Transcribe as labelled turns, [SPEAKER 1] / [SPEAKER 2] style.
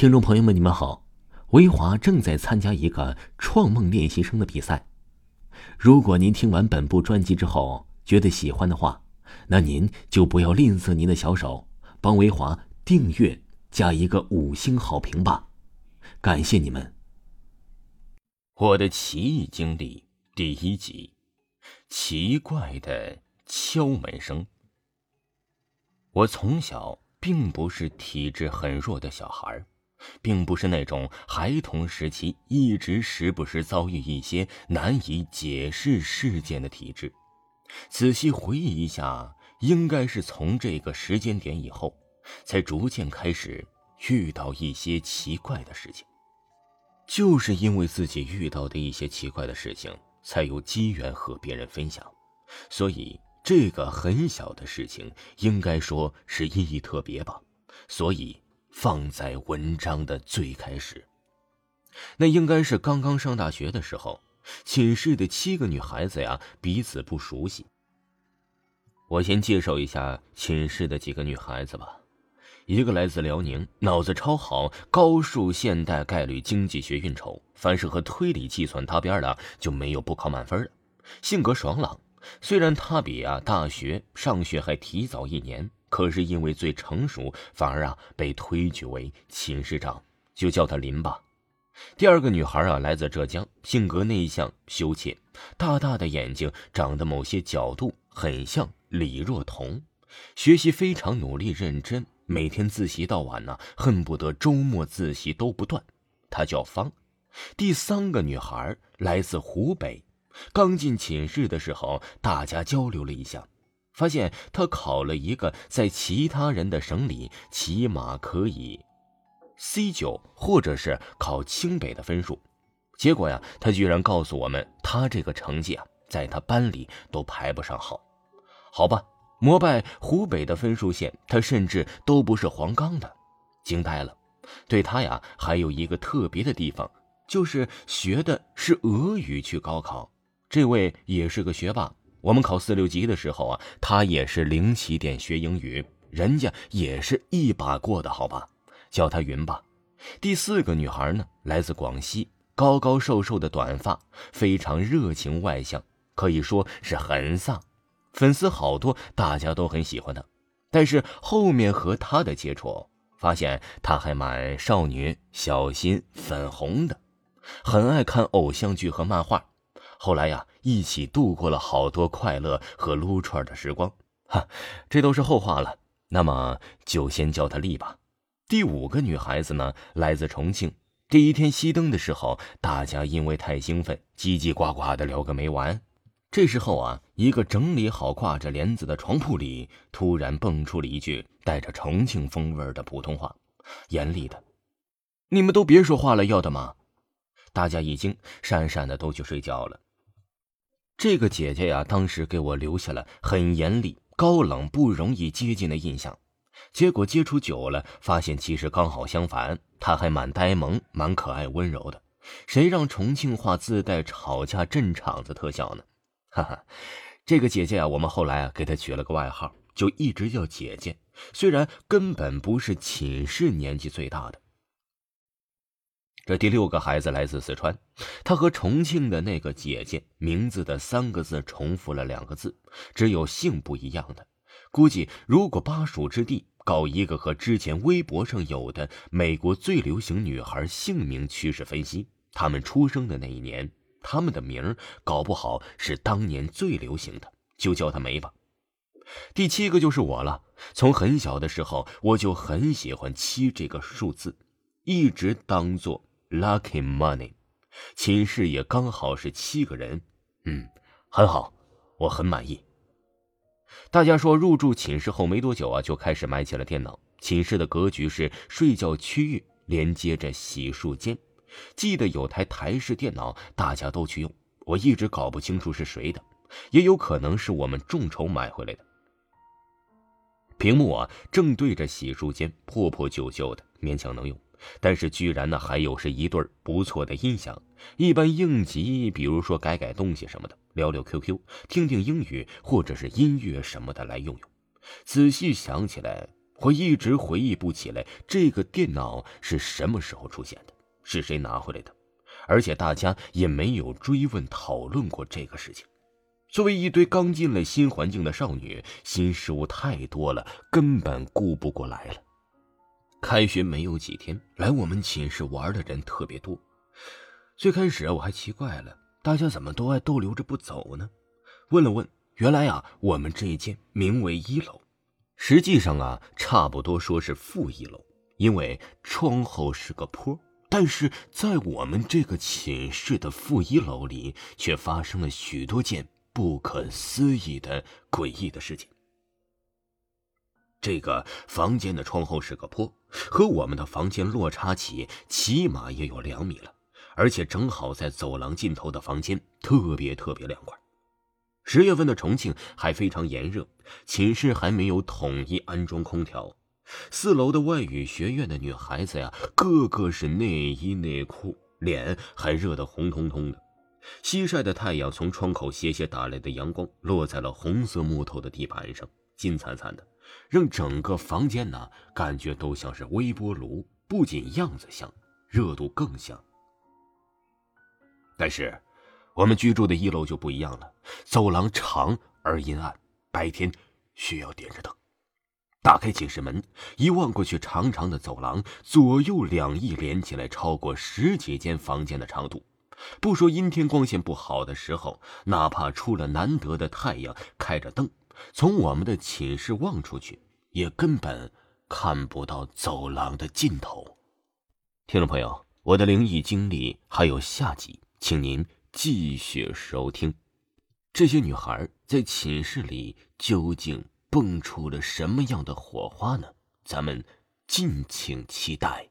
[SPEAKER 1] 听众朋友们，你们好。维华正在参加一个创梦练习生的比赛。如果您听完本部专辑之后觉得喜欢的话，那您就不要吝啬您的小手，帮维华订阅加一个五星好评吧。感谢你们。
[SPEAKER 2] 我的奇异经历第一集：奇怪的敲门声。我从小并不是体质很弱的小孩儿并不是那种孩童时期一直时不时遭遇一些难以解释事件的体质。仔细回忆一下，应该是从这个时间点以后，才逐渐开始遇到一些奇怪的事情。就是因为自己遇到的一些奇怪的事情，才有机缘和别人分享。所以这个很小的事情，应该说是意义特别吧。所以。放在文章的最开始，那应该是刚刚上大学的时候，寝室的七个女孩子呀彼此不熟悉。我先介绍一下寝室的几个女孩子吧，一个来自辽宁，脑子超好，高数、现代、概率、经济学运筹，凡是和推理计算搭边的就没有不考满分的。性格爽朗，虽然她比啊大学上学还提早一年。可是因为最成熟，反而啊被推举为寝室长，就叫她林吧。第二个女孩啊来自浙江，性格内向羞怯，大大的眼睛，长得某些角度很像李若彤，学习非常努力认真，每天自习到晚呢，恨不得周末自习都不断。她叫方。第三个女孩来自湖北，刚进寝室的时候，大家交流了一下。发现他考了一个在其他人的省里起码可以 C 九，或者是考清北的分数。结果呀，他居然告诉我们，他这个成绩啊，在他班里都排不上号。好吧，膜拜湖北的分数线，他甚至都不是黄冈的，惊呆了。对他呀，还有一个特别的地方，就是学的是俄语去高考。这位也是个学霸。我们考四六级的时候啊，他也是零起点学英语，人家也是一把过的，好吧，叫他云吧。第四个女孩呢，来自广西，高高瘦瘦的短发，非常热情外向，可以说是很飒，粉丝好多，大家都很喜欢她。但是后面和她的接触，发现她还蛮少女、小心、粉红的，很爱看偶像剧和漫画。后来呀，一起度过了好多快乐和撸串的时光，哈，这都是后话了。那么就先叫她丽吧。第五个女孩子呢，来自重庆。第一天熄灯的时候，大家因为太兴奋，叽叽呱呱的聊个没完。这时候啊，一个整理好挂着帘子的床铺里，突然蹦出了一句带着重庆风味的普通话，严厉的：“你们都别说话了，要的吗？”大家一惊，讪讪的都去睡觉了。这个姐姐呀，当时给我留下了很严厉、高冷、不容易接近的印象。结果接触久了，发现其实刚好相反，她还蛮呆萌、蛮可爱、温柔的。谁让重庆话自带吵架镇场子特效呢？哈哈，这个姐姐啊，我们后来啊给她取了个外号，就一直叫姐姐。虽然根本不是寝室年纪最大的。这第六个孩子来自四川，他和重庆的那个姐姐名字的三个字重复了两个字，只有姓不一样的。估计如果巴蜀之地搞一个和之前微博上有的美国最流行女孩姓名趋势分析，他们出生的那一年，他们的名儿搞不好是当年最流行的，就叫她梅吧。第七个就是我了，从很小的时候我就很喜欢七这个数字，一直当做。Lucky money，寝室也刚好是七个人，嗯，很好，我很满意。大家说入住寝室后没多久啊，就开始买起了电脑。寝室的格局是睡觉区域连接着洗漱间，记得有台台式电脑，大家都去用。我一直搞不清楚是谁的，也有可能是我们众筹买回来的。屏幕啊，正对着洗漱间，破破旧旧的，勉强能用。但是居然呢，还有是一对不错的音响，一般应急，比如说改改东西什么的，聊聊 QQ，听听英语或者是音乐什么的来用用。仔细想起来，我一直回忆不起来这个电脑是什么时候出现的，是谁拿回来的，而且大家也没有追问讨论过这个事情。作为一堆刚进了新环境的少女，新事物太多了，根本顾不过来了。开学没有几天，来我们寝室玩的人特别多。最开始我还奇怪了，大家怎么都爱逗留着不走呢？问了问，原来啊，我们这一间名为一楼，实际上啊，差不多说是负一楼，因为窗后是个坡。但是在我们这个寝室的负一楼里，却发生了许多件不可思议的诡异的事情。这个房间的窗后是个坡，和我们的房间落差起起码也有两米了，而且正好在走廊尽头的房间，特别特别凉快。十月份的重庆还非常炎热，寝室还没有统一安装空调。四楼的外语学院的女孩子呀，个个是内衣内裤，脸还热得红彤彤的。西晒的太阳从窗口斜斜打来的阳光，落在了红色木头的地板上，金灿灿的。让整个房间呢，感觉都像是微波炉，不仅样子像，热度更像。但是，我们居住的一楼就不一样了，走廊长而阴暗，白天需要点着灯。打开寝室门，一望过去，长长的走廊，左右两翼连起来，超过十几间房间的长度。不说阴天光线不好的时候，哪怕出了难得的太阳，开着灯。从我们的寝室望出去，也根本看不到走廊的尽头。听众朋友，我的灵异经历还有下集，请您继续收听。这些女孩在寝室里究竟蹦出了什么样的火花呢？咱们敬请期待。